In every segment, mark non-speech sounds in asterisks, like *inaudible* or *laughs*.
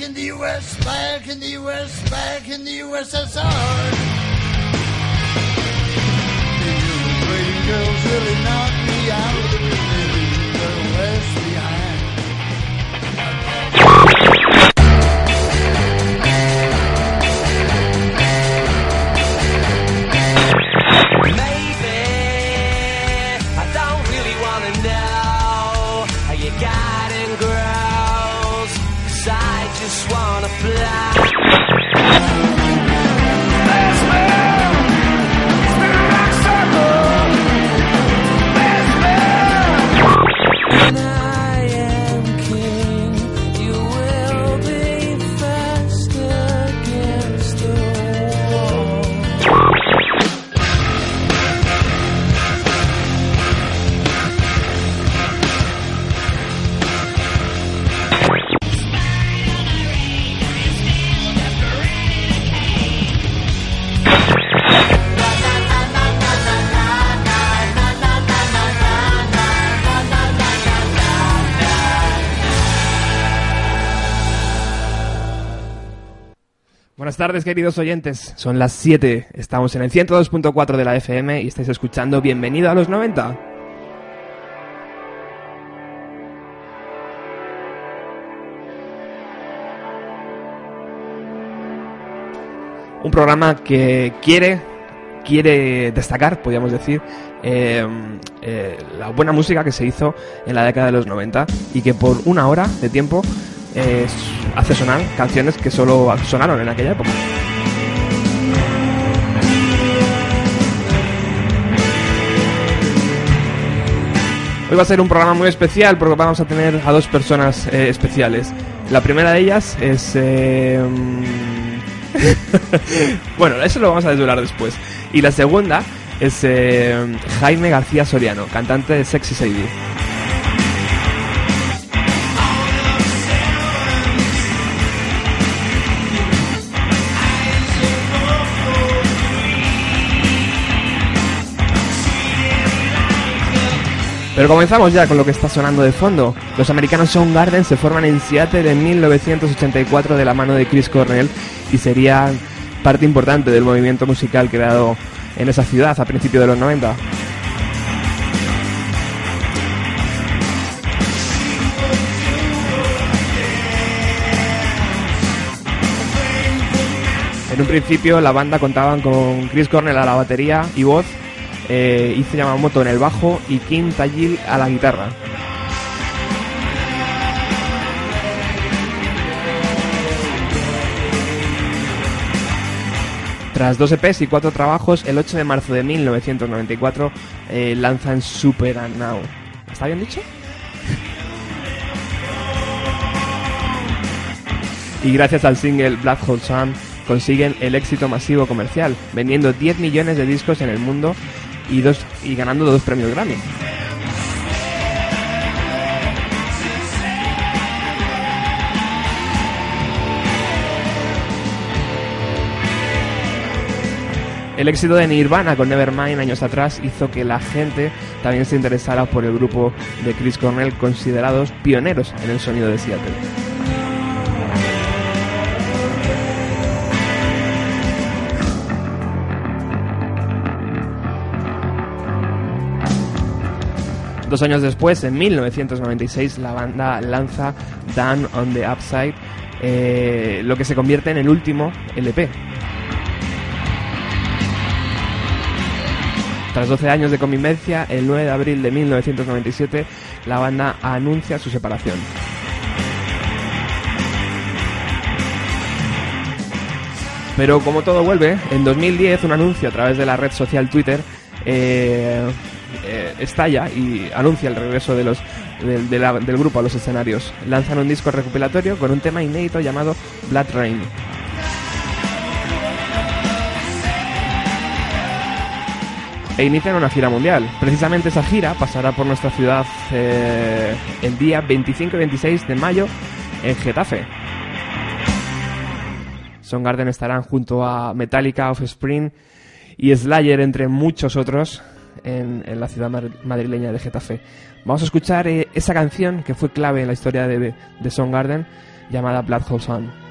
back in the U.S., back in the U.S., back in the USSR. The pretty girls really knocked me out, Buenas tardes, queridos oyentes. Son las 7. Estamos en el 102.4 de la FM y estáis escuchando Bienvenido a los 90. Un programa que quiere quiere destacar, podríamos decir, eh, eh, la buena música que se hizo en la década de los 90 y que por una hora de tiempo eh, hace sonar canciones que solo sonaron en aquella época. Hoy va a ser un programa muy especial porque vamos a tener a dos personas eh, especiales. La primera de ellas es... eh, *laughs* bueno, eso lo vamos a desvelar después. Y la segunda es eh, Jaime García Soriano, cantante de Sexy Sadie. Pero comenzamos ya con lo que está sonando de fondo. Los americanos Soundgarden se forman en Seattle en 1984 de la mano de Chris Cornell y sería parte importante del movimiento musical creado en esa ciudad a principios de los 90. En un principio la banda contaban con Chris Cornell a la batería y voz, eh, Ize Yamamoto en el bajo y Kim Tajil a la guitarra. Tras dos EPs y cuatro trabajos, el 8 de marzo de 1994 eh, lanzan Super and Now. ¿Está bien dicho? *laughs* y gracias al single Black Hole Sun consiguen el éxito masivo comercial, vendiendo 10 millones de discos en el mundo y, dos, y ganando dos premios Grammy. El éxito de Nirvana con Nevermind años atrás hizo que la gente también se interesara por el grupo de Chris Cornell, considerados pioneros en el sonido de Seattle. Dos años después, en 1996, la banda lanza Down on the Upside, eh, lo que se convierte en el último LP. Tras 12 años de convivencia, el 9 de abril de 1997, la banda anuncia su separación. Pero como todo vuelve, en 2010 un anuncio a través de la red social Twitter eh, eh, estalla y anuncia el regreso de los, del grupo a los escenarios. Lanzan un disco recopilatorio con un tema inédito llamado Blood Rain. e inician una gira mundial. Precisamente esa gira pasará por nuestra ciudad eh, el día 25 y 26 de mayo en Getafe. Soundgarden estarán junto a Metallica, Offspring y Slayer, entre muchos otros, en, la ciudad madrileña de Getafe. Vamos a escuchar eh, esa canción que fue clave en la historia de, de Soundgarden, llamada Blood Hole Sun.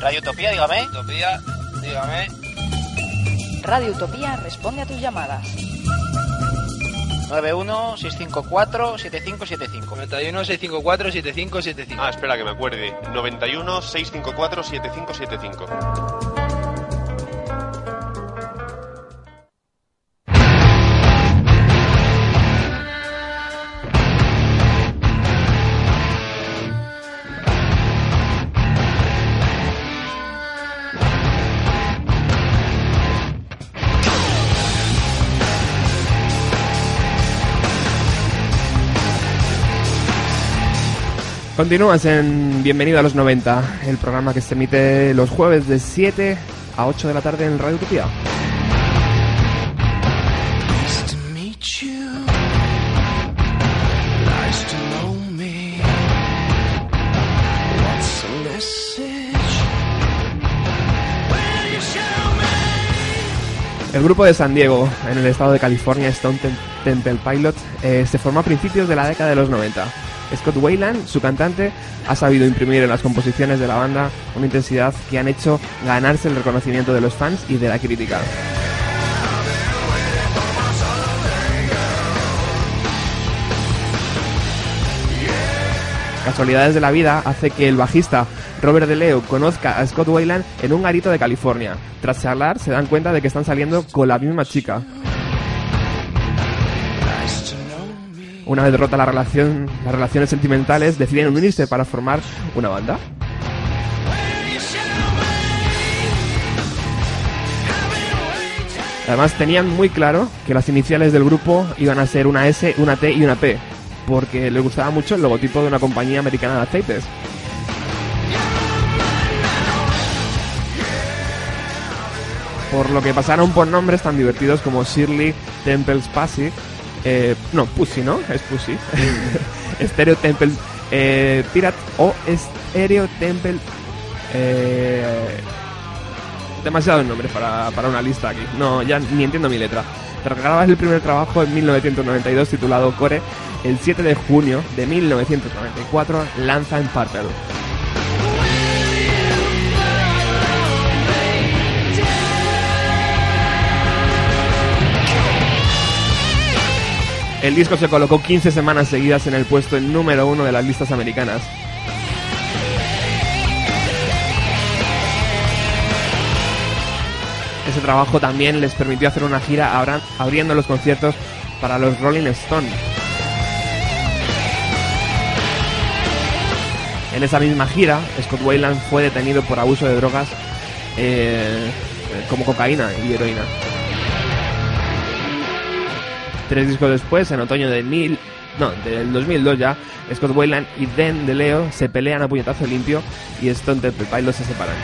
Radio Utopía, dígame. Utopía, dígame. Radio Utopía responde a tus llamadas. 91 654 7575. 91 654 7575. Ah, espera que me acuerde. 91 Continúas en Bienvenido a los 90, el programa que se emite los jueves de 7 a 8 de la tarde en Radio Utopía. El grupo de San Diego, en el estado de California, Stone Tem- Temple Pilots, eh, se formó a principios de la década de los 90. Scott Wayland, su cantante, ha sabido imprimir en las composiciones de la banda una intensidad que han hecho ganarse el reconocimiento de los fans y de la crítica. Casualidades de la vida hace que el bajista Robert DeLeo conozca a Scott Wayland en un garito de California. Tras charlar, se dan cuenta de que están saliendo con la misma chica. Una vez rota la relación, las relaciones sentimentales, deciden unirse para formar una banda. Además tenían muy claro que las iniciales del grupo iban a ser una S, una T y una P, porque les gustaba mucho el logotipo de una compañía americana de aceites. Por lo que pasaron por nombres tan divertidos como Shirley Temple's Pussy, eh, no, Pussy, ¿no? Es Pussy. *laughs* Stereo Temple eh, Pirate o Stereo Temple eh, demasiados nombres para, para una lista aquí. No, ya ni entiendo mi letra. Regalabas el primer trabajo en 1992 titulado Core. El 7 de junio de 1994 lanza en Purple. El disco se colocó 15 semanas seguidas en el puesto número uno de las listas americanas. Ese trabajo también les permitió hacer una gira abriendo los conciertos para los Rolling Stones. En esa misma gira, Scott Weiland fue detenido por abuso de drogas eh, como cocaína y heroína. Tres discos después, en otoño del, mil, no, del 2002 ya, Scott Weiland y Den de Leo se pelean a puñetazo limpio y Stone Temple Pilots se separan.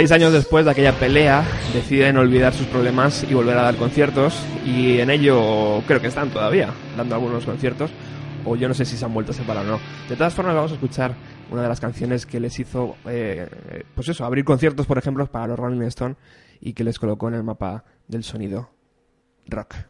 Seis años después de aquella pelea, deciden olvidar sus problemas y volver a dar conciertos. Y en ello creo que están todavía dando algunos conciertos. O yo no sé si se han vuelto a separar o no. De todas formas, vamos a escuchar una de las canciones que les hizo, eh, pues eso, abrir conciertos, por ejemplo, para los Rolling Stone y que les colocó en el mapa del sonido rock.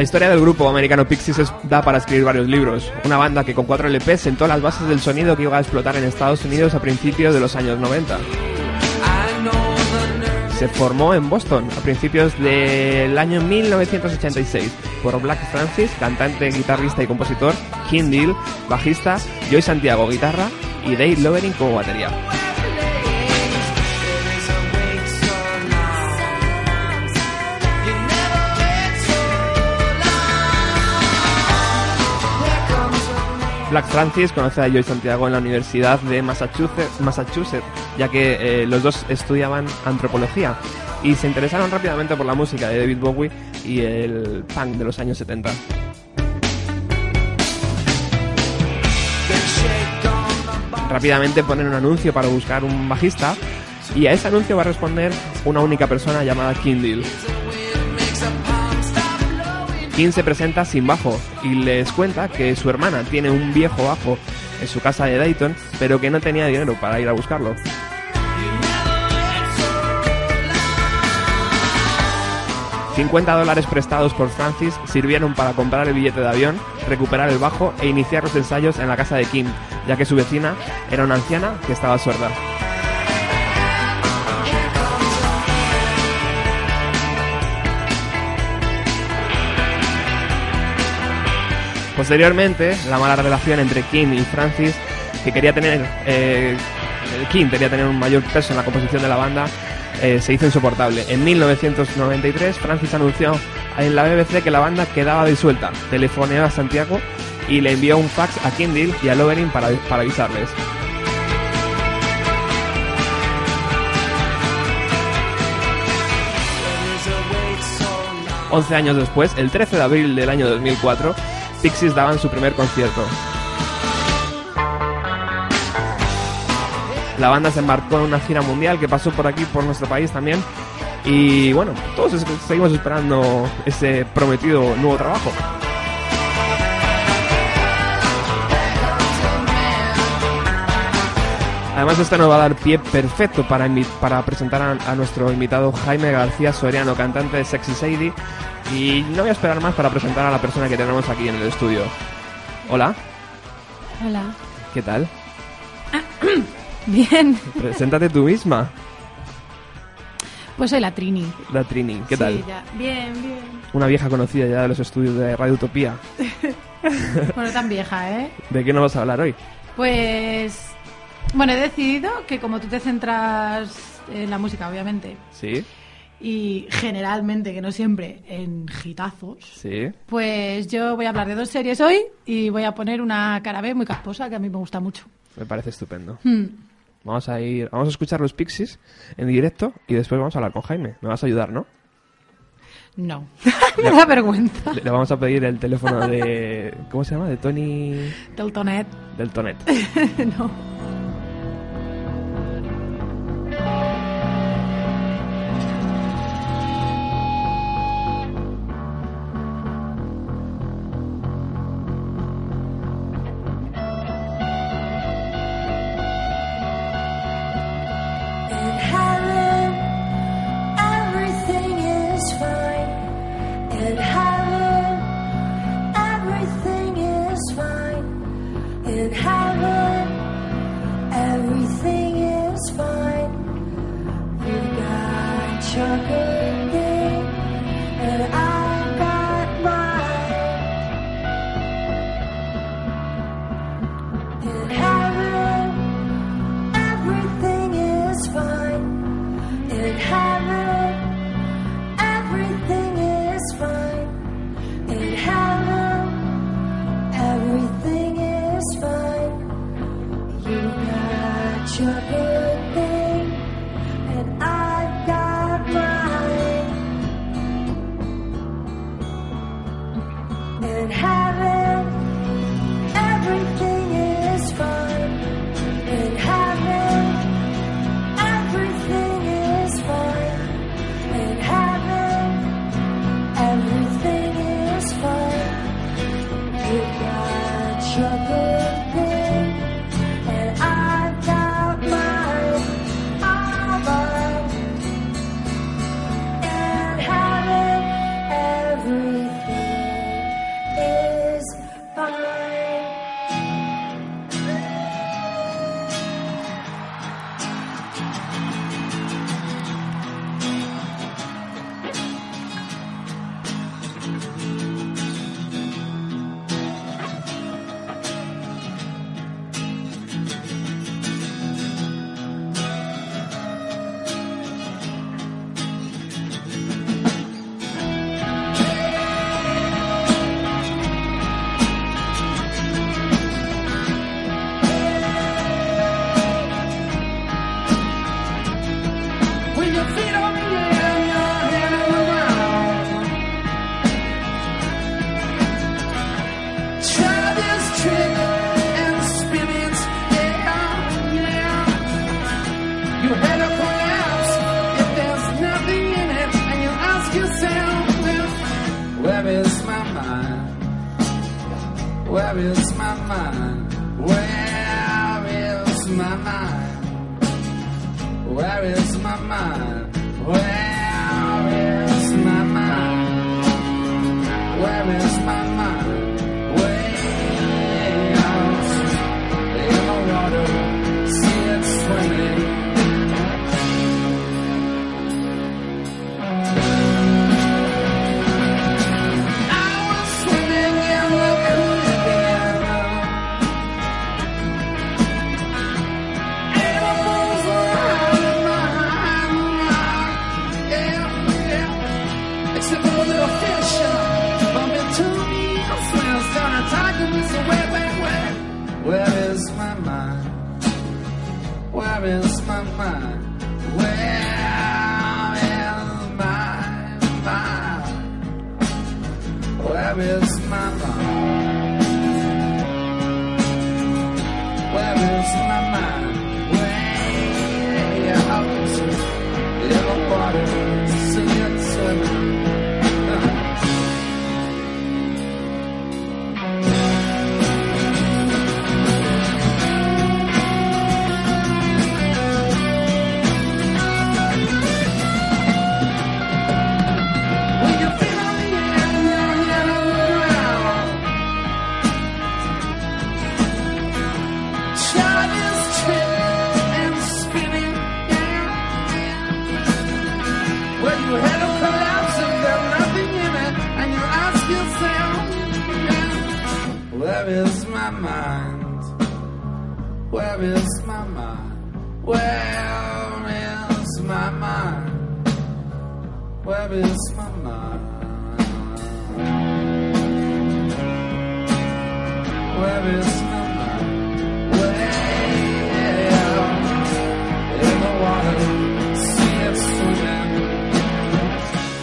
La historia del grupo americano Pixies es- da para escribir varios libros. Una banda que con cuatro LP sentó las bases del sonido que iba a explotar en Estados Unidos a principios de los años 90. I know the nerve Se formó en Boston a principios del año 1986 por Black Francis, cantante, guitarrista y compositor, Kim Deal, bajista, Joy Santiago, guitarra y Dave Lovering como batería. Black Francis conoce a Joy Santiago en la Universidad de Massachusetts, Massachusetts ya que eh, los dos estudiaban antropología y se interesaron rápidamente por la música de David Bowie y el punk de los años 70. Rápidamente ponen un anuncio para buscar un bajista y a ese anuncio va a responder una única persona llamada Kim Kim se presenta sin bajo y les cuenta que su hermana tiene un viejo bajo en su casa de Dayton, pero que no tenía dinero para ir a buscarlo. $50 dólares prestados por Francis sirvieron para comprar el billete de avión, recuperar el bajo e iniciar los ensayos en la casa de Kim, ya que su vecina era una anciana que estaba sorda. Posteriormente, la mala relación entre Kim y Francis, que quería tener, eh, Kim quería tener un mayor peso en la composición de la banda, eh, se hizo insoportable. En 1993, Francis anunció en la BBC que la banda quedaba disuelta. Telefoneó a Santiago y le envió un fax a Deal y a Lovering para, para avisarles. Once años después, el 13 de abril del año 2004, Pixies daban su primer concierto. La banda se embarcó en una gira mundial que pasó por aquí, por nuestro país también. Y bueno, todos seguimos esperando ese prometido nuevo trabajo. Además, esto nos va a dar pie perfecto para, para presentar a, a nuestro invitado Jaime García Soriano, cantante de Sexy Sadie. Y no voy a esperar más para presentar a la persona que tenemos aquí en el estudio. Hola, Hola. ¿qué tal? *coughs* Bien. Preséntate tú misma, Pues soy la Trini. la Trini. ¿Qué Sí, tal? ya. Bien, bien. Una vieja conocida ya de los estudios de Radio Utopía. *laughs* Bueno, tan vieja, ¿eh? ¿De qué nos vas a hablar hoy? Pues... Bueno, he decidido que como tú te centras en la música, obviamente, Sí, y generalmente, que no siempre, en gitazos, sí. pues yo voy a hablar de dos series hoy y voy a poner una cara B muy casposa que a mí me gusta mucho. Me parece estupendo. Hmm. Vamos a ir, vamos a escuchar los Pixies en directo y después vamos a hablar con Jaime. Me vas a ayudar, ¿no? No, *laughs* me da vergüenza. Le, le vamos a pedir el teléfono de ¿cómo se llama? De Tony Del tonet. del Tonet. *laughs* no. Where is my mind?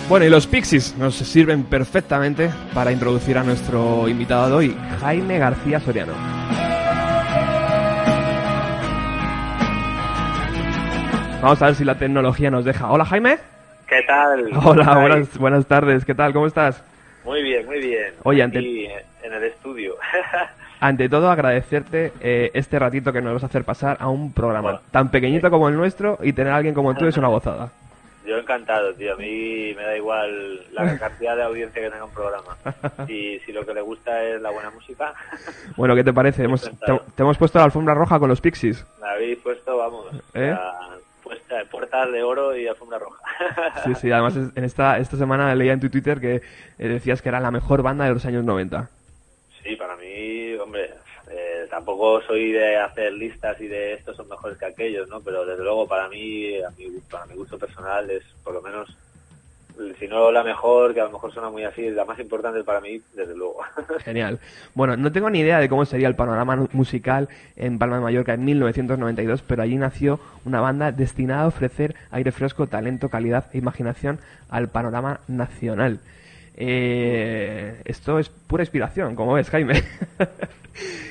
Bueno, y los Pixies nos sirven perfectamente para introducir a nuestro invitado de hoy, Jaime García Soriano. Vamos a ver si la tecnología nos deja. Hola Jaime. ¿Qué tal? Hola, buenas, buenas tardes. ¿Qué tal? ¿Cómo estás? Muy bien, muy bien. Oye, ante- Aquí, en el estudio. *laughs* Ante todo, agradecerte eh, este ratito que nos vas a hacer pasar a un programa tan pequeñito como el nuestro y tener a alguien como tú es una *laughs* gozada. Yo encantado, tío. A mí me da igual la *laughs* cantidad de audiencia que tenga un programa. Si, si lo que le gusta es la buena música, Bueno, ¿qué te parece? Hemos, te, hemos puesto la alfombra roja con los Pixies. me habéis puesto, vamos, ¿Eh? a- puertas de oro y alfombra roja. *laughs* Sí, sí, además en esta, esta semana leía en tu Twitter que eh, decías que era la mejor banda de los años 90. Sí, para mí, hombre, eh, tampoco soy de hacer listas y de estos son mejores que aquellos, ¿no? Pero desde luego para mí, a mi, para mi gusto personal, es por lo menos, si no la mejor, que a lo mejor suena muy así, la más importante para mí, desde luego. *laughs* Genial. Bueno, no tengo ni idea de cómo sería el panorama musical en Palma de Mallorca en 1992, pero allí nació una banda destinada a ofrecer aire fresco, talento, calidad e imaginación al panorama nacional. Eh, esto es pura inspiración, como ves, Jaime. *laughs*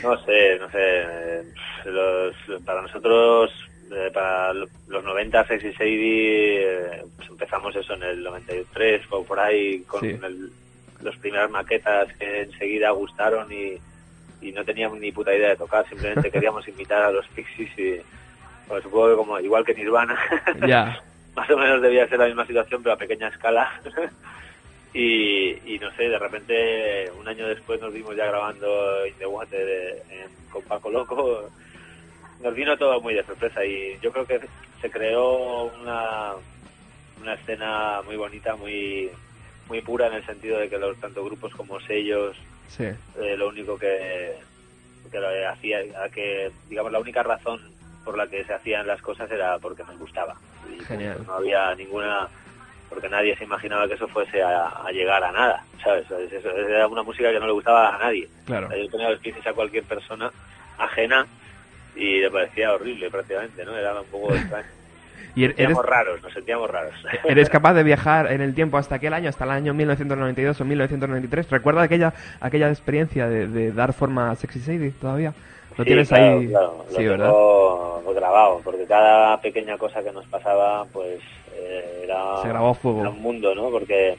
No sé, no sé. eh, Los, para nosotros, eh, para lo- los 90, Sexy Sadie, eh, pues empezamos eso en el 93 o por ahí con Sí. el- los primeras maquetas que enseguida gustaron y, y no teníamos ni puta idea de tocar, simplemente *laughs* queríamos invitar a los Pixies y pues, supongo que como igual que Nirvana, ya. *laughs* más o menos debía ser la misma situación pero a pequeña escala. *laughs* Y, y no sé, de repente un año después nos vimos ya grabando In the Water eh, en- con Paco Loco. Nos vino todo muy de sorpresa y yo creo que se creó una, una escena muy bonita, muy muy pura en el sentido de que los tanto grupos como sellos Sí. eh, lo único que, que lo hacía, que digamos la única razón por la que se hacían las cosas era porque nos gustaba. Y Genial. no había ninguna porque nadie se imaginaba que eso fuese a, a llegar a nada, ¿sabes? Es- Eso era una música que no le gustaba a nadie. Claro. Yo ponía los a cualquier persona ajena y le parecía horrible prácticamente, ¿no? Era un poco extraño. *laughs* ¿Y er- Nos eres, sentíamos raros, nos sentíamos raros. *laughs* eres capaz de viajar en el tiempo hasta aquel año, hasta el año 1992 o 1993? ¿Recuerda aquella, aquella experiencia de, de dar forma a Sexy Sadie todavía? ¿Lo Sí, tienes claro, ahí? claro, lo sí, ¿verdad? tengo grabado, porque cada pequeña cosa que nos pasaba, pues eh, era, Se grabó fuego. era un mundo, ¿no? Porque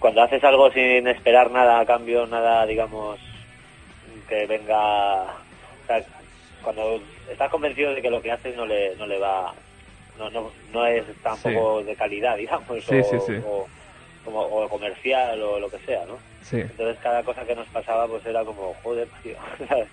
cuando haces algo sin esperar nada a cambio, nada, digamos, que venga... O sea, cuando estás convencido de que lo que haces no le, no le va... No, no, no es tampoco de calidad, *laughs* digamos, Sí, o, sí, sí. o- como, o comercial o lo que sea, ¿no? Entonces cada cosa que nos pasaba pues era como, joder. *laughs*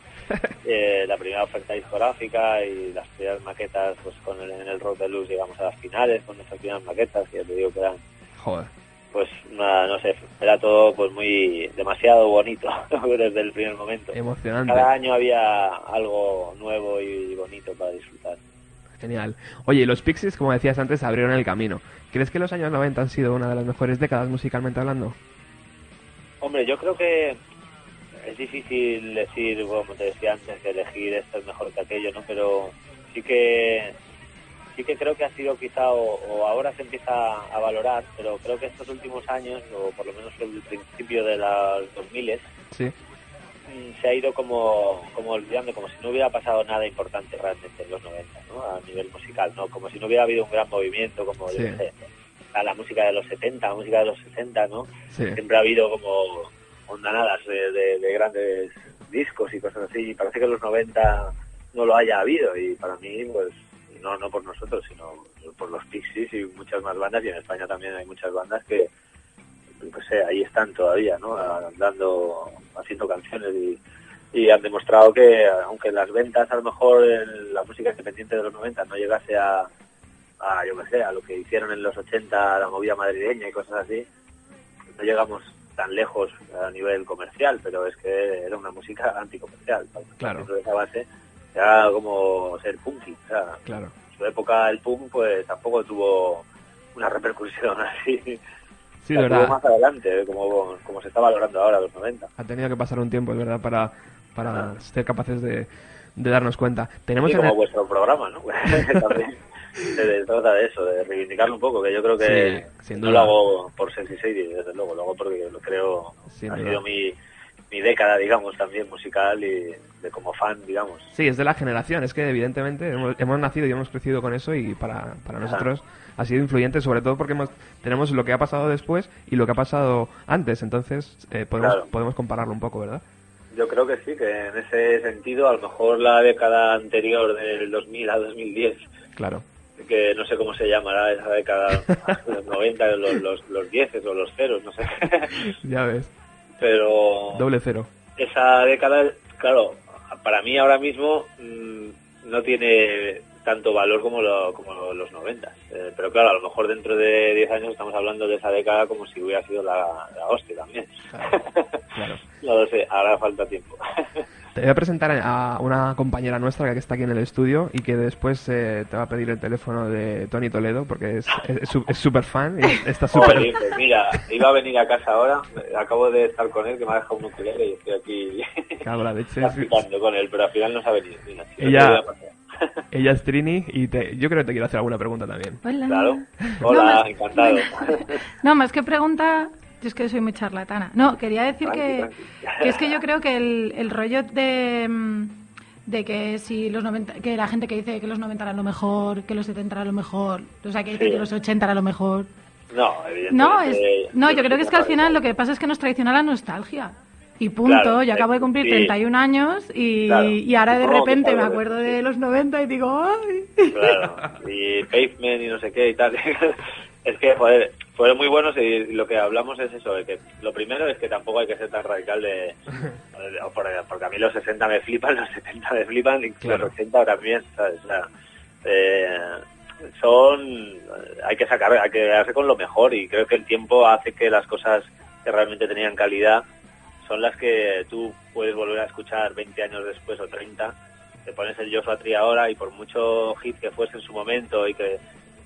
Eh, la primera oferta discográfica y las primeras maquetas pues con el, en el Rock de Luz llegamos a las finales con nuestras primeras maquetas que ya te digo que eran Joder. Pues una, no sé, era todo pues muy demasiado bonito *laughs* desde el primer momento. Emocionante. Cada año había algo nuevo y bonito para disfrutar. Genial. Oye, y los Pixies, como decías antes, abrieron el camino. ¿Crees que los años 90 han sido una de las mejores décadas musicalmente hablando? Hombre, yo creo que es difícil decir, como te decía antes, que elegir esto es mejor que aquello, ¿no? Pero sí que sí que creo que ha sido quizá, o, o ahora se empieza a valorar, pero creo que estos últimos años, o por lo menos el principio de los 2000 Sí. mm, se ha ido como, como olvidando, como si no hubiera pasado nada importante realmente en los 90, ¿no? A nivel musical, ¿no? Como si no hubiera habido un gran movimiento, como Sí. sé, a la música de los 70, la música de los 60, ¿no? Sí. Siempre ha habido como ondanadas de, de- de grandes discos y cosas así, y parece que en los 90 no lo haya habido, y para mí, pues, no, no por nosotros, sino por los Pixies y muchas más bandas, y en España también hay muchas bandas que, pues sé, ahí están todavía, ¿no? Dando, haciendo canciones y, y han demostrado que, aunque las ventas a lo mejor en la música independiente de los 90 no llegase a, a yo qué sé, a lo que hicieron en los 80 la movida madrileña y cosas así, no llegamos tan lejos a nivel comercial, pero es que era una música anticomercial. Claro. Dentro de esa base era como ser punky. O sea, Claro. en su época el punk pues tampoco tuvo una repercusión *laughs* así. Sí, La verdad. más adelante, ¿eh? como, como se está valorando ahora, los 90. Ha tenido que pasar un tiempo, es verdad, para, para ser capaces de, de darnos cuenta. Tenemos Sí, como el- vuestro programa, ¿no? *laughs* También se trata de eso, de reivindicarlo un poco, que yo creo que Sí, no lo hago por Sensi Sadie, desde luego, lo hago porque lo creo, Sin ha duda. sido mi, mi década, digamos, también musical y de como fan, digamos. Sí, es de la generación. Es que evidentemente hemos, hemos nacido y hemos crecido con eso y para, para nosotros ha sido influyente, sobre todo porque hemos, tenemos lo que ha pasado después y lo que ha pasado antes. Entonces eh, podemos, Claro. podemos compararlo un poco, ¿verdad? Yo creo que sí, que en ese sentido, a lo mejor la década anterior del 2000 a 2010, Claro. que no sé cómo se llamará esa década, *laughs* los 90, los, los, los 10 o los ceros, no sé. *laughs* Ya ves. Pero Doble cero. esa década, claro, para mí ahora mismo mm, no tiene tanto valor como, lo- como los 90. Eh, pero claro, a lo mejor dentro de 10 años estamos hablando de esa década como si hubiera sido la, la hostia también. Claro. *laughs* no lo sé, ahora falta tiempo. *laughs* Te voy a presentar a una compañera nuestra que está aquí en el estudio y que después eh, te va a pedir el teléfono de Tony Toledo porque es es es súper fan y *laughs* está súper... Joder, pues mira, iba a venir a casa ahora, acabo de estar con él, que me ha dejado un ukulele y estoy aquí en la leche. practicando con él, pero al final no se ha venido. Mira, si Ella. Ella es Trini y te- yo creo que te quiero hacer alguna pregunta también. Hola. Claro. Hola, *laughs* No, encantado. No, más que pregunta, yo es que soy muy charlatana. No, quería decir Tranqui, que, tranqui. que es que yo creo que el, el rollo de, mm, de que si los 90, que la gente que dice que los 90 era lo mejor, que los 70 era lo mejor, o sea, que dice Sí. que los 80 era lo mejor. No, evidentemente. No, es, no, yo creo que es que al final lo que pasa es que nos traiciona la nostalgia. Y punto, Claro, yo acabo de cumplir sí. 31 años y, Claro. y ahora de repente me acuerdo de los 90 y digo, ¡ay! Claro, y Pavement y no sé qué y tal. *laughs* es que, joder, fueron muy buenos y lo que hablamos es eso, de que lo primero es que tampoco hay que ser tan radical de... de- *laughs* por- Porque a mí los 60 me flipan, los 70 me flipan, y Claro. los 80 también, ¿sabes? O sea, eh, son... Hay que sacar, hay que quedarse con lo mejor y creo que el tiempo hace que las cosas que realmente tenían calidad son las que tú puedes volver a escuchar 20 años después o 30 te pones el Joshua Tree ahora y por mucho hit que fuese en su momento y que,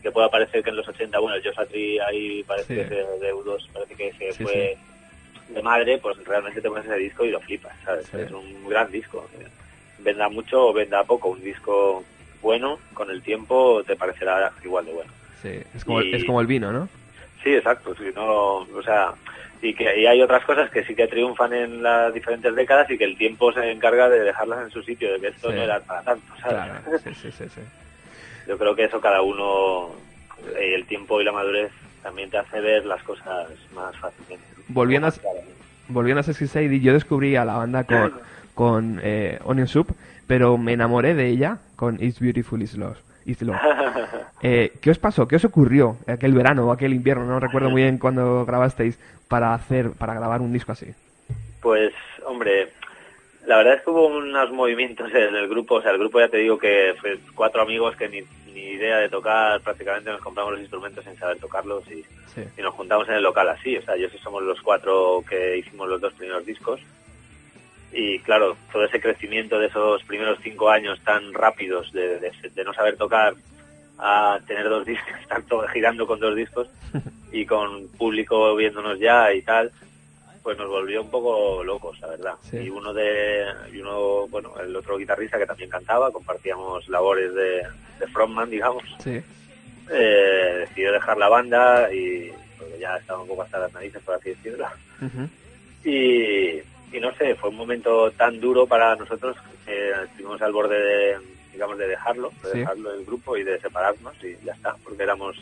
que pueda parecer que en los 80, bueno, el Joshua Tree ahí parece Sí. que se- de U2 parece que se Sí, fue de madre, pues realmente te pones ese disco y lo flipas, ¿sabes? Es un gran disco. Venda mucho o venda poco, un disco bueno, con el tiempo te parecerá igual de bueno. Sí, es como, Y- es como el vino, ¿no? Sí, exacto, sí, no, o sea, y que y hay otras cosas que sí que triunfan en las diferentes décadas y que el tiempo se encarga de dejarlas en su sitio, de que esto Sí. no era para tanto, ¿sabes? Claro, sí, sí, sí. sí. Yo creo que eso cada uno, eh, el tiempo y la madurez también te hace ver las cosas más fácilmente. Volviendo a, volviendo a Sexy Sadie, yo descubrí a la banda con, con eh, Onion Soup, pero me enamoré de ella con It's Beautiful Is Love. *laughs* Eh, ¿Qué os pasó? ¿Qué os ocurrió aquel verano o aquel invierno? No recuerdo muy bien cuando grabasteis para hacer, para grabar un disco así. Pues, hombre, la verdad es que hubo unos movimientos en el grupo. O sea, el grupo ya te digo que fue cuatro amigos que ni, ni idea de tocar, prácticamente nos compramos los instrumentos sin saber tocarlos y, Sí. y nos juntamos en el local así. O sea, yo sí somos los cuatro que hicimos los dos primeros discos. Y claro, todo ese crecimiento de esos primeros cinco años tan rápidos de, de- de no saber tocar a tener dos *laughs* discos, estar todo girando con dos discos *laughs* y con público viéndonos ya y tal, pues nos volvió un poco locos, la verdad. Sí. Y uno de, y uno, bueno, el otro guitarrista que también cantaba, compartíamos labores de, de frontman, digamos, Sí. eh, decidió dejar la banda y porque ya estaba un poco hasta las narices, por así decirlo. Y, y no sé, fue un momento tan duro para nosotros que estuvimos al borde de, digamos, de dejarlo, de Sí. dejarlo del grupo y de separarnos y ya está, porque éramos,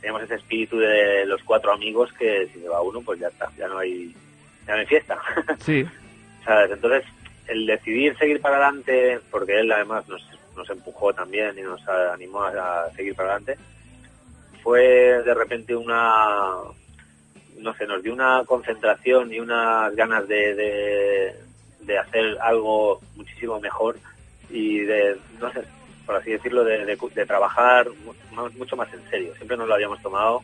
teníamos ese espíritu de los cuatro amigos que si se va uno, pues ya está, ya no hay, ya no hay fiesta. *laughs* Sí. ¿Sabes? Entonces, el decidir seguir para adelante, porque él además nos, nos empujó también y nos animó a, a seguir para adelante, fue de repente una, no sé, nos dio una concentración y unas ganas de, de, hacer algo muchísimo mejor y de, no sé, por así decirlo, de, de, trabajar mucho más en serio. Siempre nos lo habíamos tomado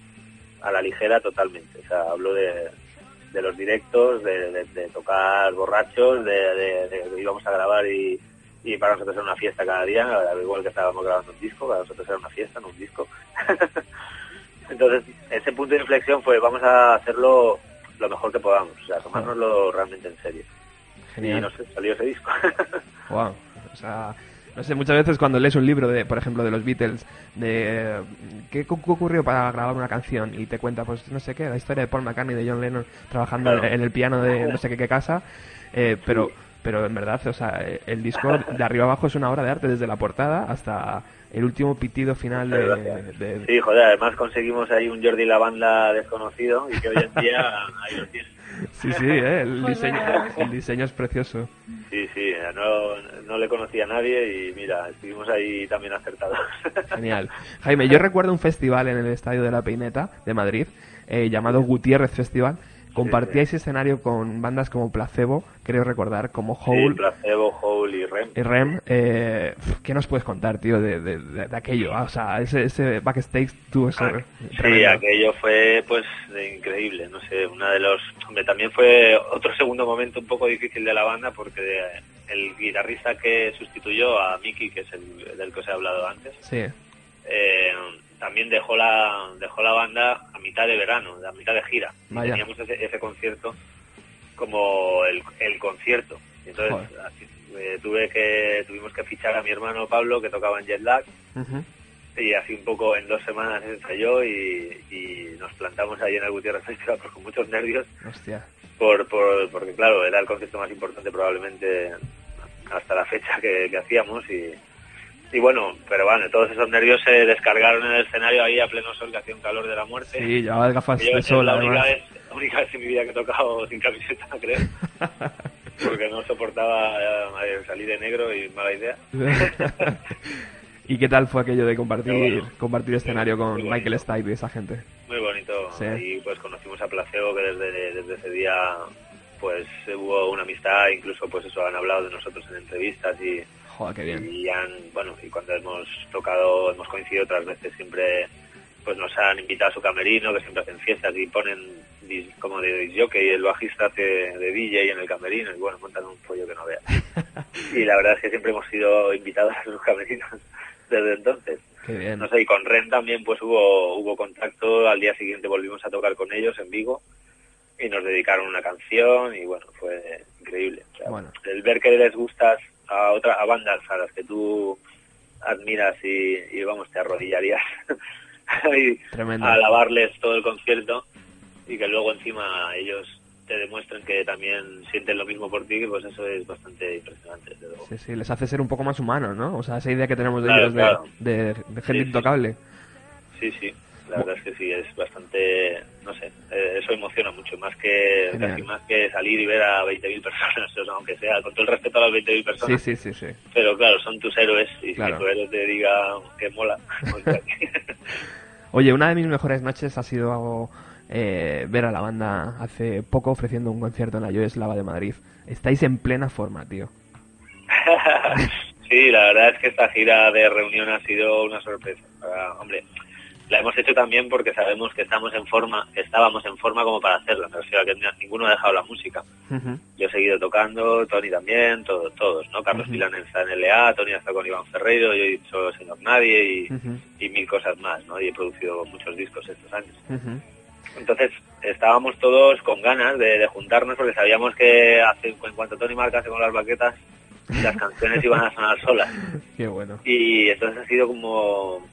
a la ligera totalmente. O sea, hablo de, de los directos, de, tocar borrachos, de, íbamos a grabar y, y para nosotros era una fiesta cada día, al igual que estábamos grabando un disco, para nosotros era una fiesta, no un disco. *laughs* Entonces, ese punto de inflexión fue, vamos a hacerlo lo mejor que podamos, o sea, tomárnoslo realmente en serio. Genial. Y no sé, salió ese disco. *laughs* Wow. O sea, no sé, muchas veces cuando lees un libro, de, por ejemplo, de los Beatles, de qué cu- ocurrió para grabar una canción y te cuenta, pues no sé qué, la historia de Paul McCartney y de John Lennon trabajando Claro. en el piano de *laughs* no sé qué, qué casa, eh, pero pero en verdad, o sea, el disco de arriba abajo es una obra de arte desde la portada hasta el último pitido final de, Sí, joder, además conseguimos ahí un Jordi Lavanda desconocido y que hoy en día ahí lo tienes. Sí, sí, eh, el, diseño, el diseño es precioso. Sí, sí, no, no le conocía a nadie y mira, estuvimos ahí también acertados. *laughs* Genial. Jaime, yo recuerdo un festival en el Estadio de la Peineta de Madrid eh, llamado Gutiérrez Festival. Compartíais escenario con bandas como Placebo, creo recordar, como Sí, Hole Placebo, Hole y Rem. y Rem. Eh, ¿Qué nos puedes contar, tío, de, de- de- de aquello? Ah, o sea, ese, ese backstage tuvo ese... Sí, tremendo. aquello fue pues increíble, no sé, una de los... Hombre, también fue otro segundo momento un poco difícil de la banda porque el guitarrista que sustituyó a Miki, que es el del que os he hablado antes, Sí, eh, también dejó la dejó la banda a mitad de verano, a mitad de gira. Vaya. Teníamos ese, ese concierto como el, el concierto. Entonces así, eh, tuve que tuvimos que fichar a mi hermano Pablo que tocaba en Jet Lag Ujú. y así un poco en dos semanas ensayó y, y nos plantamos ahí en el Gutiérrez Festival *laughs* con muchos nervios hostia. por, por porque claro era el concierto más importante probablemente hasta la fecha que, que hacíamos y, y bueno pero bueno todos esos nervios se descargaron en el escenario ahí a pleno sol que hacía un calor de la muerte Sí, llevaba gafas de sol, la única vez la única vez en mi vida que he tocado *laughs* sin camiseta creo *laughs* porque no soportaba eh, salir de negro y mala idea *laughs* ¿Y qué tal fue aquello de compartir, bueno. compartir escenario con. Michael Stipe y esa gente? Muy bonito. Sí. Ahí pues conocimos a Placebo que desde, desde ese día pues hubo una amistad, incluso pues eso han hablado de nosotros en entrevistas y, Joder, qué bien. y han, bueno, y cuando hemos tocado, hemos coincidido otras veces siempre pues nos han invitado a su camerino, que siempre hacen fiestas y ponen como de jockey, el bajista hace de DJ en el camerino y bueno, montan un pollo que no veas. *laughs* y la verdad es que siempre hemos sido invitados a sus camerinos *laughs* desde entonces. Qué bien. No sé, y con Ren también pues hubo, hubo contacto, al día siguiente volvimos a tocar con ellos en Vigo y nos dedicaron una canción y bueno, fue increíble. O sea, Bueno. El ver que les gustas a otra, a bandas a las que tú admiras y, y vamos, te arrodillarías *laughs* y a alabarles todo el concierto y que luego encima ellos te demuestren que también sienten lo mismo por ti, pues eso es bastante impresionante, desde luego. Sí, sí, les hace ser un poco más humanos, ¿no? O sea, esa idea que tenemos de Claro, ellos de, claro. de, de gente Sí, intocable. Sí, sí, la verdad es que sí, es bastante, no sé, eh, es eso emociona mucho, más que Genial. casi más que salir y ver a 20.000 personas, *laughs* o sea, aunque sea con todo el respeto a las 20.000 Sí, personas. sí, sí, sí. Pero claro, son tus héroes y Claro. si tu héroe te diga que mola, *laughs* Oye, una de mis mejores noches ha sido eh, ver a la banda hace poco ofreciendo un concierto en la Yoeslava de Madrid. Estáis en plena forma, tío. *laughs* sí, la verdad es que esta gira de reunión ha sido una sorpresa. Ah, hombre, la hemos hecho también porque sabemos que estamos en forma, que estábamos en forma como para hacerla. Me refiero a que ninguno ha dejado la música. Yo he seguido tocando, Tony también, todo- todos, ¿no? Carlos Ujú. Milán está en LA, Tony está con Iván Ferreiro, yo he dicho Señor Nadie y, mil cosas más, ¿no? Y he producido muchos discos estos años. Entonces estábamos todos con ganas de, de juntarnos porque sabíamos que hace, en cuanto Tony marcase con las baquetas, las *laughs* canciones iban a sonar solas. Qué bueno. Y entonces ha sido como,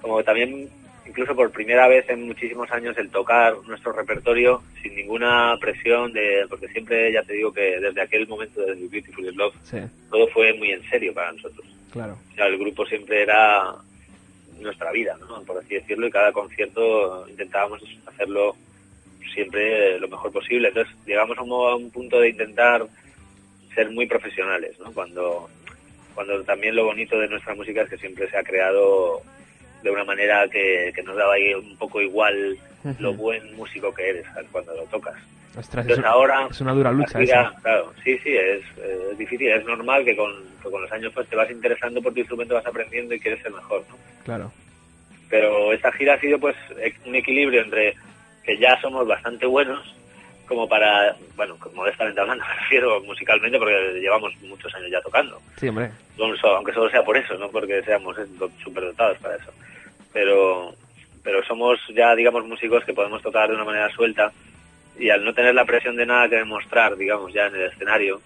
como también, incluso por primera vez en muchísimos años, el tocar nuestro repertorio sin ninguna presión, de porque siempre, ya te digo que desde aquel momento de Beautiful Love, Sí, todo fue muy en serio para nosotros. claro. O sea, el grupo siempre era nuestra vida, ¿no? por así decirlo, y cada concierto intentábamos hacerlo siempre lo mejor posible. Entonces llegamos a un, a un punto de intentar ser muy profesionales, ¿no? Cuando, cuando también lo bonito de nuestra música es que siempre se ha creado de una manera que, que nos daba ahí un poco igual lo buen músico que eres cuando lo tocas. Ostras, es, Entonces un- ahora es una dura lucha esa. claro, sí, sí, es, es difícil, es normal que con, que con los años pues te vas interesando por tu instrumento, vas aprendiendo y quieres ser mejor, ¿no? Claro. Pero esta gira ha sido pues e- un equilibrio entre que ya somos bastante buenos como para, bueno, modestamente hablando, *laughs* me refiero musicalmente porque llevamos muchos años ya tocando, Sí, hombre. Aunque solo sea por eso, no porque seamos súper dotados para eso. Pero, pero somos ya, digamos, músicos que podemos tocar de una manera suelta y al no tener la presión de nada que demostrar, digamos, ya en el escenario,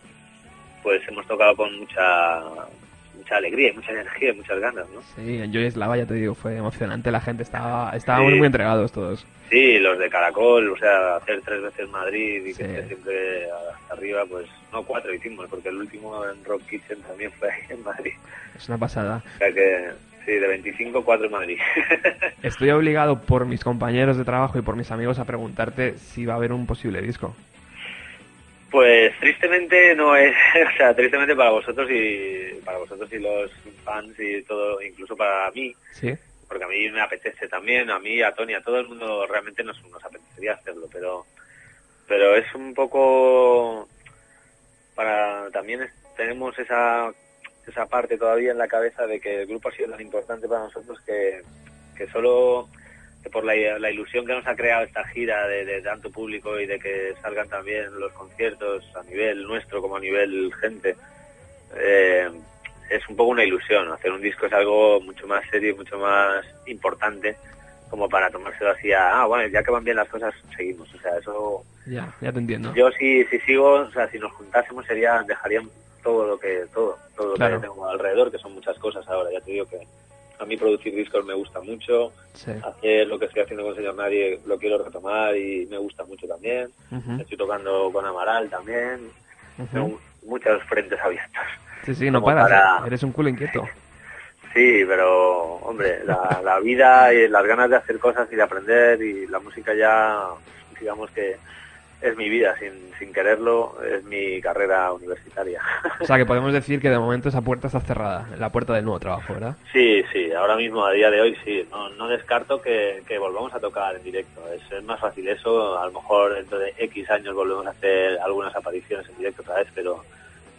pues hemos tocado con mucha mucha alegría y mucha energía y muchas ganas, ¿no? Sí, en Yoeslava, ya te digo, fue emocionante. La gente estaba, estaba Sí. muy, muy entregados todos. Sí, los de Caracol, o sea, hacer tres veces Madrid y que esté siempre hasta arriba, pues no cuatro hicimos, porque el último en Rock Kitchen también fue ahí en Madrid. Es una pasada. O sea que, sí, de 25, cuatro en Madrid. *laughs* Estoy obligado por mis compañeros de trabajo y por mis amigos a preguntarte si va a haber un posible disco. Pues tristemente no es, *laughs* o sea, tristemente para vosotros y para vosotros y los fans y todo, incluso para mí, ¿Sí? porque a mí me apetece también, a mí, a Tony, a todo el mundo realmente nos, nos apetecería hacerlo, pero pero es un poco para también es- tenemos esa esa parte todavía en la cabeza de que el grupo ha sido tan importante para nosotros que, que solo por la, la ilusión que nos ha creado esta gira de, de tanto público y de que salgan también los conciertos a nivel nuestro como a nivel gente eh, es un poco una ilusión hacer un disco es algo mucho más serio y mucho más importante como para tomárselo así a, ah bueno ya que van bien las cosas seguimos o sea eso Ya, ya te entiendo. yo si, si sigo, o sea, si nos juntásemos sería, dejarían todo lo que, todo, todo lo Claro. que tengo alrededor, que son muchas cosas ahora, ya te digo que a mí producir discos me gusta mucho, Sí. hacer lo que estoy haciendo con Señor Nadie lo quiero retomar y me gusta mucho también, Ujú, estoy tocando con Amaral también, ujú. tengo muchos frentes abiertos. Sí, sí, no como paras. para- Eres un culo inquieto. Sí, pero hombre, la, la vida y las ganas de hacer cosas y de aprender y la música ya, digamos que es mi vida, sin, sin quererlo, es mi carrera universitaria. O sea, que podemos decir que de momento esa puerta está cerrada, la puerta del nuevo trabajo, ¿verdad? Sí, sí, ahora mismo, a día de hoy, sí. No, no descarto que, que volvamos a tocar en directo. Es, es más fácil eso. A lo mejor dentro de X años volvemos a hacer algunas apariciones en directo otra vez, pero,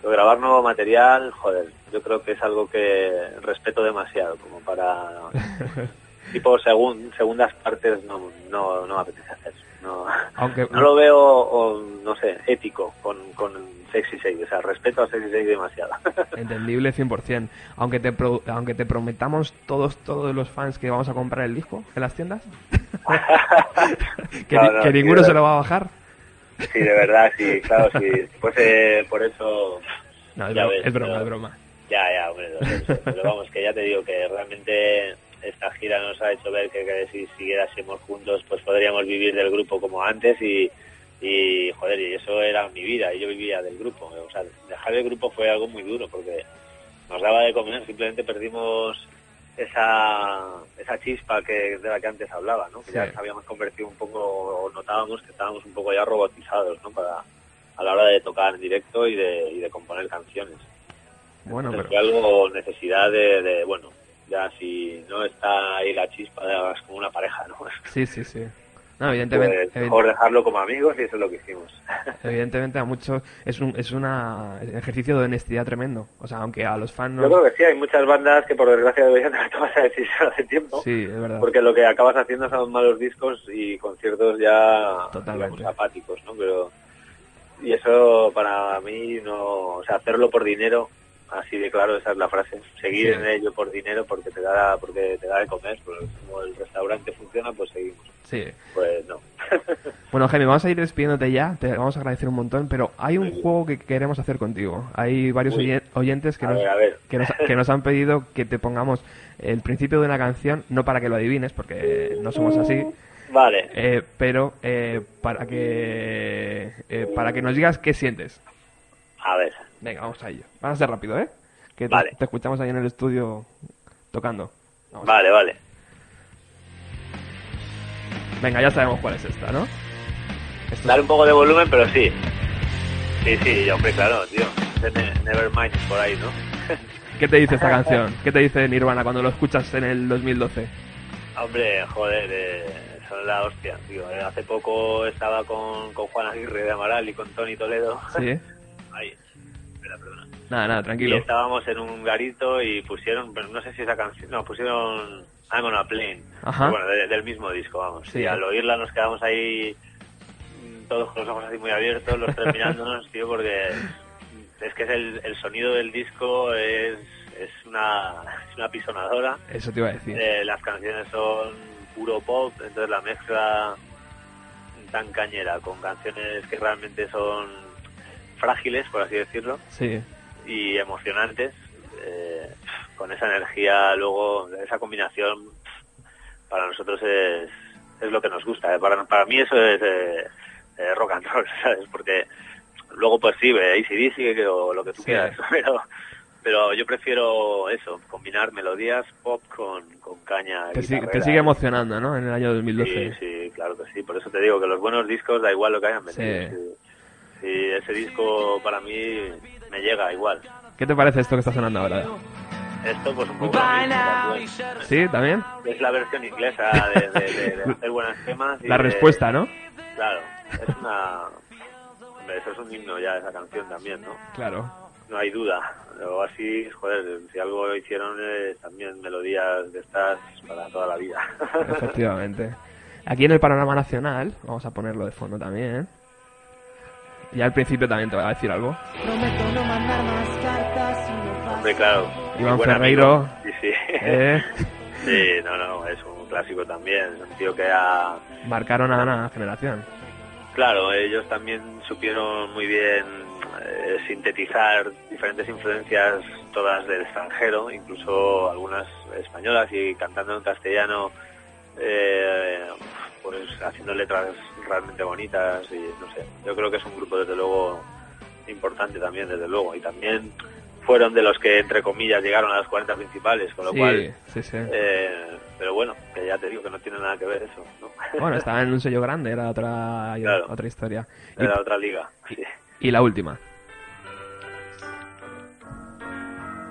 pero grabar nuevo material, joder, yo creo que es algo que respeto demasiado como para... *laughs* tipo segun, segundas partes no, no, no me apetece hacer. No, Aunque no lo veo, o, no sé, ético con, con Sexy 6. O sea, respeto a Sexy 6 demasiado. *laughs* entendible 100%. Aunque te, pro- aunque te prometamos todos todos los fans que vamos a comprar el disco en las tiendas. *laughs* que, No, ni- no, que sí, ninguno se lo va a bajar. Sí, de verdad, sí, claro, sí. Si fuese por eso, No, es, Ya bro- ves, es broma, pero- es broma. ya, ya, hombre, lo lo pero vamos, que ya te digo que realmente esta gira nos ha hecho ver que, que si siguiéramos juntos, pues podríamos vivir del grupo como antes y, y, joder, y eso era mi vida, y yo vivía del grupo. O sea, dejar el grupo fue algo muy duro porque nos daba de comer, simplemente perdimos esa esa chispa que de la que antes hablaba, ¿no? Que ya nos habíamos convertido un poco, o notábamos que estábamos un poco ya robotizados, ¿no? Para a la hora de tocar en directo y de, y de componer canciones. Bueno, Entonces pero... fue algo necesidad de, de, bueno, ya si no está ahí la chispa, es como una pareja, ¿no? Sí, sí, sí. No, evidentemente, Pues mejor dejarlo como amigos y eso es lo que hicimos. *laughs* evidentemente a muchos es un es una ejercicio de honestidad tremendo. O sea, aunque a los fans Yo no... creo que sí, hay muchas bandas que por desgracia deberían haber *laughs* tomado esa decisión hace tiempo. Sí, es verdad. Porque lo que acabas haciendo son malos discos y conciertos ya Totalmente. digamos, apáticos, ¿no? Pero y eso para mí no, o sea, hacerlo por dinero, así de claro, esa es la frase. Seguir Sí. en ello por dinero porque te da porque te da de comer, pues como el restaurante funciona, pues seguimos. Sí. Pues no. *laughs* Bueno, Jaime, vamos a ir despidiéndote ya. Te vamos a agradecer un montón, pero hay un juego que queremos hacer contigo. Hay varios Uy. oyentes que A nos, ver, a ver. Que, nos, que nos han pedido que te pongamos el principio de una canción, no para que lo adivines, porque no somos así, Vale. eh, pero eh, para que eh, para que nos digas qué sientes. A ver. Venga, vamos a ello. Vamos a ser rápido, ¿eh? Que te, Vale. te escuchamos ahí en el estudio tocando. Vamos. Vale, vale. Venga, ya sabemos cuál es esta, ¿no? Esto- Dale un poco de volumen, pero sí. Sí, sí, hombre, claro, tío. Ne- Nevermind por ahí, ¿no? *laughs* ¿Qué te dice esta canción? *laughs* ¿Qué te dice Nirvana cuando lo escuchas en el 2012? Hombre, joder, eh, son la hostia, tío. Eh, hace poco estaba con, con Juan Aguirre de Amaral y con Tony Toledo. ¿Sí? *laughs* Nada, nada, Y tranquilo. estábamos en un garito y pusieron, no sé si esa canción, no, pusieron I'm on a Plane. Ajá. Bueno, de- del mismo disco, vamos. Sí. Y al oírla nos quedamos ahí mm, todos con los ojos así muy abiertos, los tres *laughs* mirándonos, tío, porque es que es el, el sonido del disco es, es, una, es una pisonadora. Eso te iba a decir. Eh, las canciones son puro pop, entonces la mezcla tan cañera con canciones que realmente son frágiles, por así decirlo, Sí. Y emocionantes, eh, con esa energía, luego esa combinación, para nosotros es, es lo que nos gusta. eh. Para, para mí eso es eh, eh, rock and roll, *laughs* ¿sabes? Porque luego pues sí, ACDC que- o lo que tú Sí. quieras, *laughs* pero, pero yo prefiero eso, combinar melodías pop con, con caña. Te, sigue- te guitarrera. sigue emocionando, ¿no? En el año 2012. Sí, sí, claro que sí. Por eso te digo que los buenos discos da igual lo que hayan Sí. vendido. Sí. Sí, ese disco para mí me llega igual. ¿Qué te parece esto que está sonando ahora? Esto pues un poco. ¿Sí? ¿También? es la versión inglesa de, de- de- de *laughs* hacer buenas temas. y La de- respuesta, ¿no? Claro, es una... eso es un himno ya, esa canción también, ¿no? Claro. No hay duda. Luego así, joder, si algo hicieron es también melodías de estas para toda la vida. *laughs* Efectivamente. Aquí en el panorama nacional, vamos a ponerlo de fondo también. Y al principio también te voy a decir algo. Prometo no mandar más cartas y no Hombre, claro. Iván Ferreiro. Sí, sí. Eh, *laughs* Sí, no, no, es un clásico también. Es un tío que ha... marcaron a una generación. Claro, ellos también supieron muy bien eh, sintetizar diferentes influencias, todas del extranjero, incluso algunas españolas y cantando en castellano, eh, pues haciendo letras realmente bonitas y no sé. Yo creo que es un grupo desde luego importante también, desde luego, y también fueron de los que entre comillas llegaron a las 40 principales, con lo Sí, cual, sí, sí. eh, pero bueno, que ya te digo que no tiene nada que ver eso, ¿no? Bueno, estaba en un sello grande, era otra, Claro. otra historia. Y, Era otra liga. Sí. y la última.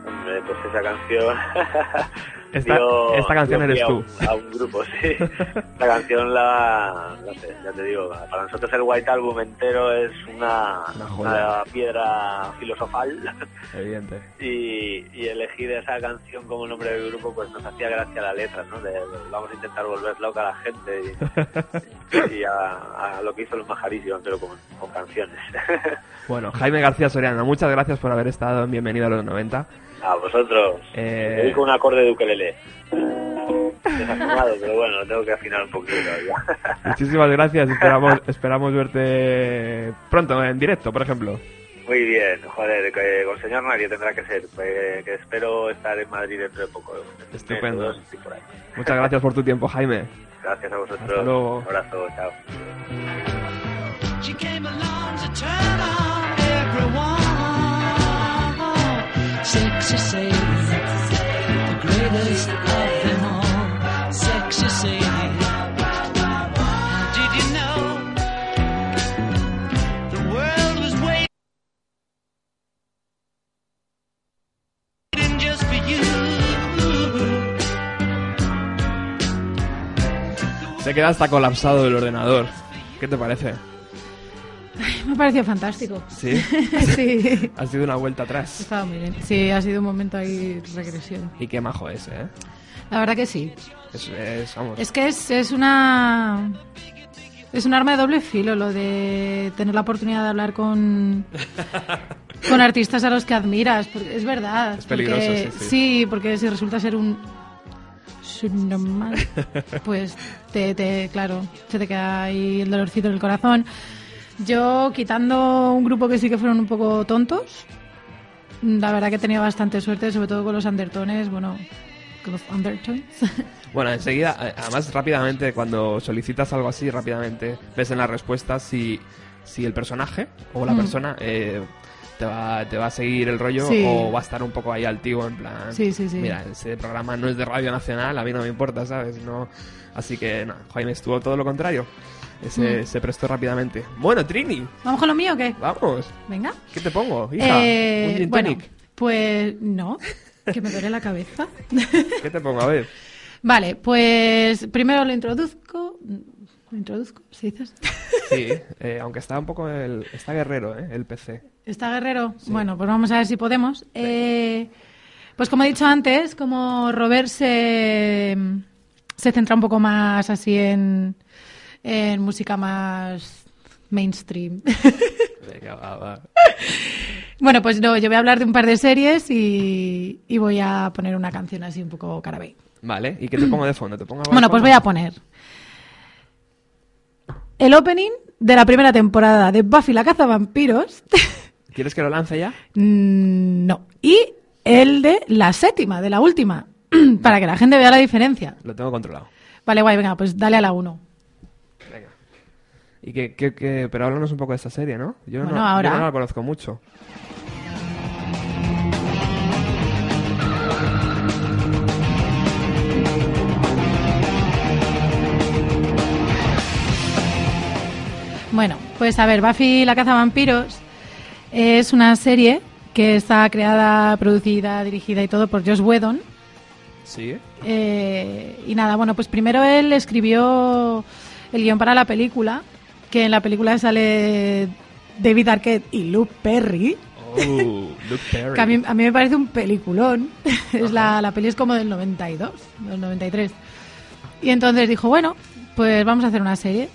Hombre, pues esa canción. *laughs* Esta- esta canción dio eres a tú. un- A un, grupo, sí. *laughs* Esta canción la. No sé, ya te digo. Para nosotros el White Album entero es una, Una joya. una piedra filosofal. Evidente. Y, y elegir esa canción como nombre del grupo, pues nos hacía gracia la letra, ¿no? De, de vamos a intentar volver loca a la gente y, *laughs* y a, a lo que hizo los majarísimos, pero con, con canciones. Bueno, Jaime García Soriano, muchas gracias por haber estado en Bienvenido a los 90. A vosotros. Eh, Me dedico un acorde de ukelele. Desafinado, pero bueno, lo tengo que afinar un poquito. Muchísimas gracias, esperamos, esperamos verte pronto en directo, por ejemplo. Muy bien, joder, que con señor nadie tendrá que ser. pues, que espero estar en Madrid dentro de poco. Estupendo. o dos, estoy por ahí. Muchas gracias por tu tiempo, Jaime. Gracias a vosotros. Hasta luego. Un abrazo, chao. Sexy Sadie, the greatest of them all. Sexy Sadie. Did the world was waiting? Se queda hasta colapsado el ordenador. ¿Qué te parece? *laughs* Me ha parecido fantástico. ¿Sí? *laughs* sí. *laughs* Ha sido una vuelta atrás. Estaba muy bien. Sí, ha sido un momento ahí regresión. Y qué majo ese, ¿eh? La verdad que sí. Es, es- vamos. Es que es, es una... Es un arma de doble filo lo de tener la oportunidad de hablar con, con artistas a los que admiras. porque es verdad. Es peligroso, porque- sí, sí. porque si resulta ser un subnormal, pues te, te, claro, se te queda ahí el dolorcito en el corazón. Yo, quitando un grupo que sí que fueron un poco tontos, la verdad que he tenido bastante suerte, sobre todo con los undertones, bueno, con los undertones. *laughs* Bueno, enseguida, eh, además rápidamente, cuando solicitas algo así, rápidamente ves en las respuestas si, si el personaje o la Mm. persona eh, te, va, te va a seguir el rollo Sí. o va a estar un poco ahí altivo, en plan... Sí, sí, sí. Mira, ese programa no es de Radio Nacional, a mí no me importa, ¿sabes? No, así que, no, Jaime estuvo todo lo contrario. Mm. Se prestó rápidamente. Bueno, Trini, ¿Vamos con lo mío o qué? vamos. Venga. ¿Qué te pongo, hija? Eh, ¿Un gin bueno, tonic? pues no, que me duele la cabeza. *laughs* ¿Qué te pongo? A ver. vale, pues primero lo introduzco. ¿Lo introduzco? ¿Se dice así? Sí, eh, aunque está un poco el... Está guerrero, ¿eh? El PC. ¿Está guerrero? Bueno, pues vamos a ver si podemos. Eh, pues como he dicho antes, como Robert se, se centra un poco más así en, en música más mainstream. *laughs* Venga, va, va. bueno, pues no, yo voy a hablar de un par de series y, y voy a poner una canción así un poco carabé. Vale, ¿y qué te pongo de fondo? ¿Te pongo Bueno, pues voy a poner el opening de la primera temporada de Buffy la cazavampiros. *laughs* ¿Quieres que lo lance ya? Mm, no. Y el de la séptima, de la última, *clears throat* para que la gente vea la diferencia. Lo tengo controlado. Vale, guay, venga, pues dale a la 1. Y que, que, que- pero háblanos un poco de esta serie, ¿no? Yo, Bueno, no, ahora- yo no la conozco mucho. Bueno, pues a ver, Buffy la cazavampiros es una serie que está creada, producida, dirigida y todo por Josh Whedon. Sí. Eh, y nada, bueno, pues primero él escribió el guion para la película, que en la película sale David Arquette y Luke Perry, Oh, Luke Perry. *laughs* que a mí, a mí me parece un peliculón. *laughs* es la, la peli es como del 92, del 93. Y entonces dijo, bueno, pues vamos a hacer una serie.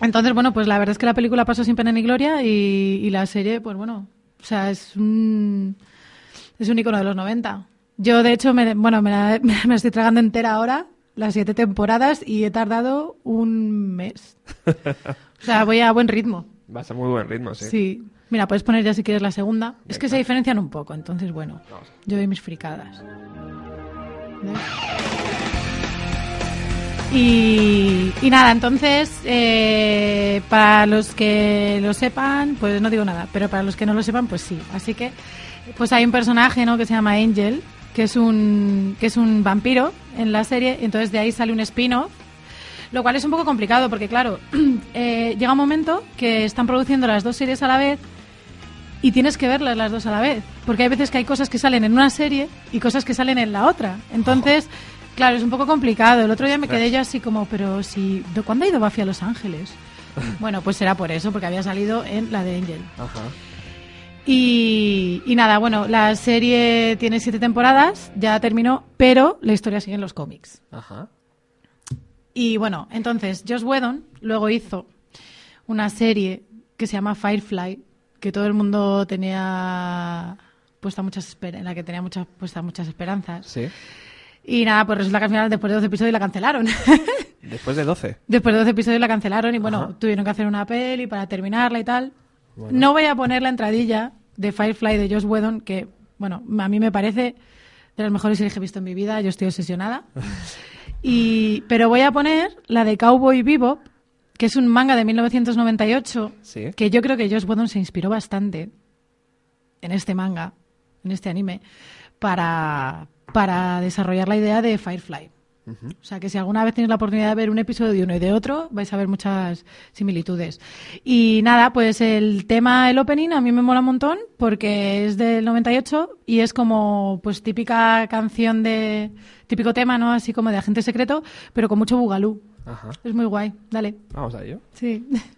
Entonces, bueno, pues la verdad es que la película pasó sin pena ni gloria y, y la serie, pues bueno, o sea, es un, es un icono de los 90. Yo, de hecho, me, bueno, me la, *laughs* me la estoy tragando entera ahora, las siete temporadas, y he tardado un mes. O sea, voy a buen ritmo. Vas a muy buen ritmo, sí. Sí. Mira, puedes poner ya si quieres la segunda. Es que se diferencian un poco, entonces, bueno, yo doy mis fricadas. Y, y nada, entonces, eh, para los que lo sepan, pues no digo nada, pero para los que no lo sepan, pues sí. Así que, pues hay un personaje, ¿no? Que se llama Angel, que es un, que es un vampiro en la serie, y entonces de ahí sale un spin-off, lo cual es un poco complicado, porque claro, *clears throat* eh, llega un momento que están produciendo las dos series a la vez y tienes que verlas las dos a la vez, porque hay veces que hay cosas que salen en una serie y cosas que salen en la otra. Entonces, claro, es un poco complicado. El otro día me quedé yo así como, pero si, ¿de cuándo ha ido Buffy a Los Ángeles? *laughs* Bueno, pues será por eso, porque había salido en la de Angel. Ajá. Y, y nada, bueno, la serie tiene siete temporadas, ya terminó, pero la historia sigue en los cómics. Ajá. Y bueno, entonces Josh Whedon luego hizo una serie que se llama Firefly, que todo el mundo tenía puesta muchas en la que tenía muchas puestas muchas esperanzas. Sí. Y nada, pues resulta que al final después de 12 episodios la cancelaron. *laughs* Después de 12. después de 12 episodios la cancelaron y bueno, Ajá. tuvieron que hacer una peli para terminarla y tal. No voy a poner la entradilla de Firefly de Josh Whedon, que bueno, a mí me parece de las mejores series que he visto en mi vida, yo estoy obsesionada. *laughs* Y, pero voy a poner la de Cowboy Bebop, que es un manga de 1998, Sí. que yo creo que Josh Whedon se inspiró bastante en este manga, en este anime, para, para desarrollar la idea de Firefly. O sea, que si alguna vez tenéis la oportunidad de ver un episodio de uno y de otro, vais a ver muchas similitudes. Y nada, pues el tema, el opening, a mí me mola un montón porque es del 98 y es como, pues típica canción de, típico tema, ¿no? Así como de agente secreto, pero con mucho bugalú. Ajá. Es muy guay. Dale. Vamos a ello. Sí. *laughs*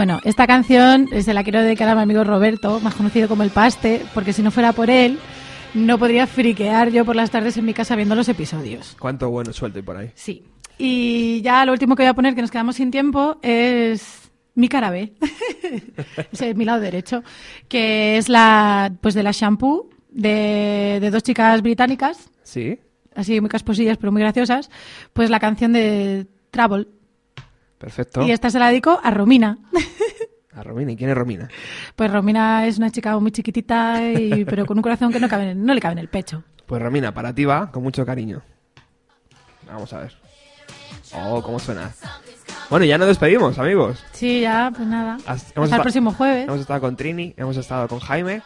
Bueno, esta canción se la quiero dedicar a mi amigo Roberto, más conocido como el Paste, porque si no fuera por él, no podría friquear yo por las tardes en mi casa viendo los episodios. Cuánto bueno suelto y por ahí. Sí. Y ya lo último que voy a poner, que nos quedamos sin tiempo, es mi cara B. *laughs* Es mi lado derecho. Que es la, pues de la shampoo de, de dos chicas británicas, Sí. así muy casposillas, pero muy graciosas. Pues la canción de Trouble. Perfecto. Y esta se la dedico a Romina. *laughs* A Romina. ¿Y quién es Romina? Pues Romina es una chica muy chiquitita, y, pero con un corazón que no, cabe, en- no le cabe en el pecho. Pues Romina, para ti va con mucho cariño. Vamos a ver. Oh, cómo suena. Bueno, ya nos despedimos, amigos. Sí, ya, pues nada. Has- Hasta el esta- próximo jueves. Hemos estado con Trini, hemos estado con Jaime,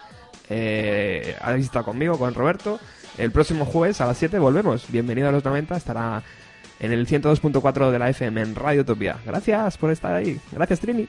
eh, habéis estado conmigo, con Roberto. El próximo jueves a las 7 volvemos. Bienvenido a los 90, estará en el 102.4 de la FM en Radio Utopía. Gracias por estar ahí. Gracias, Trini.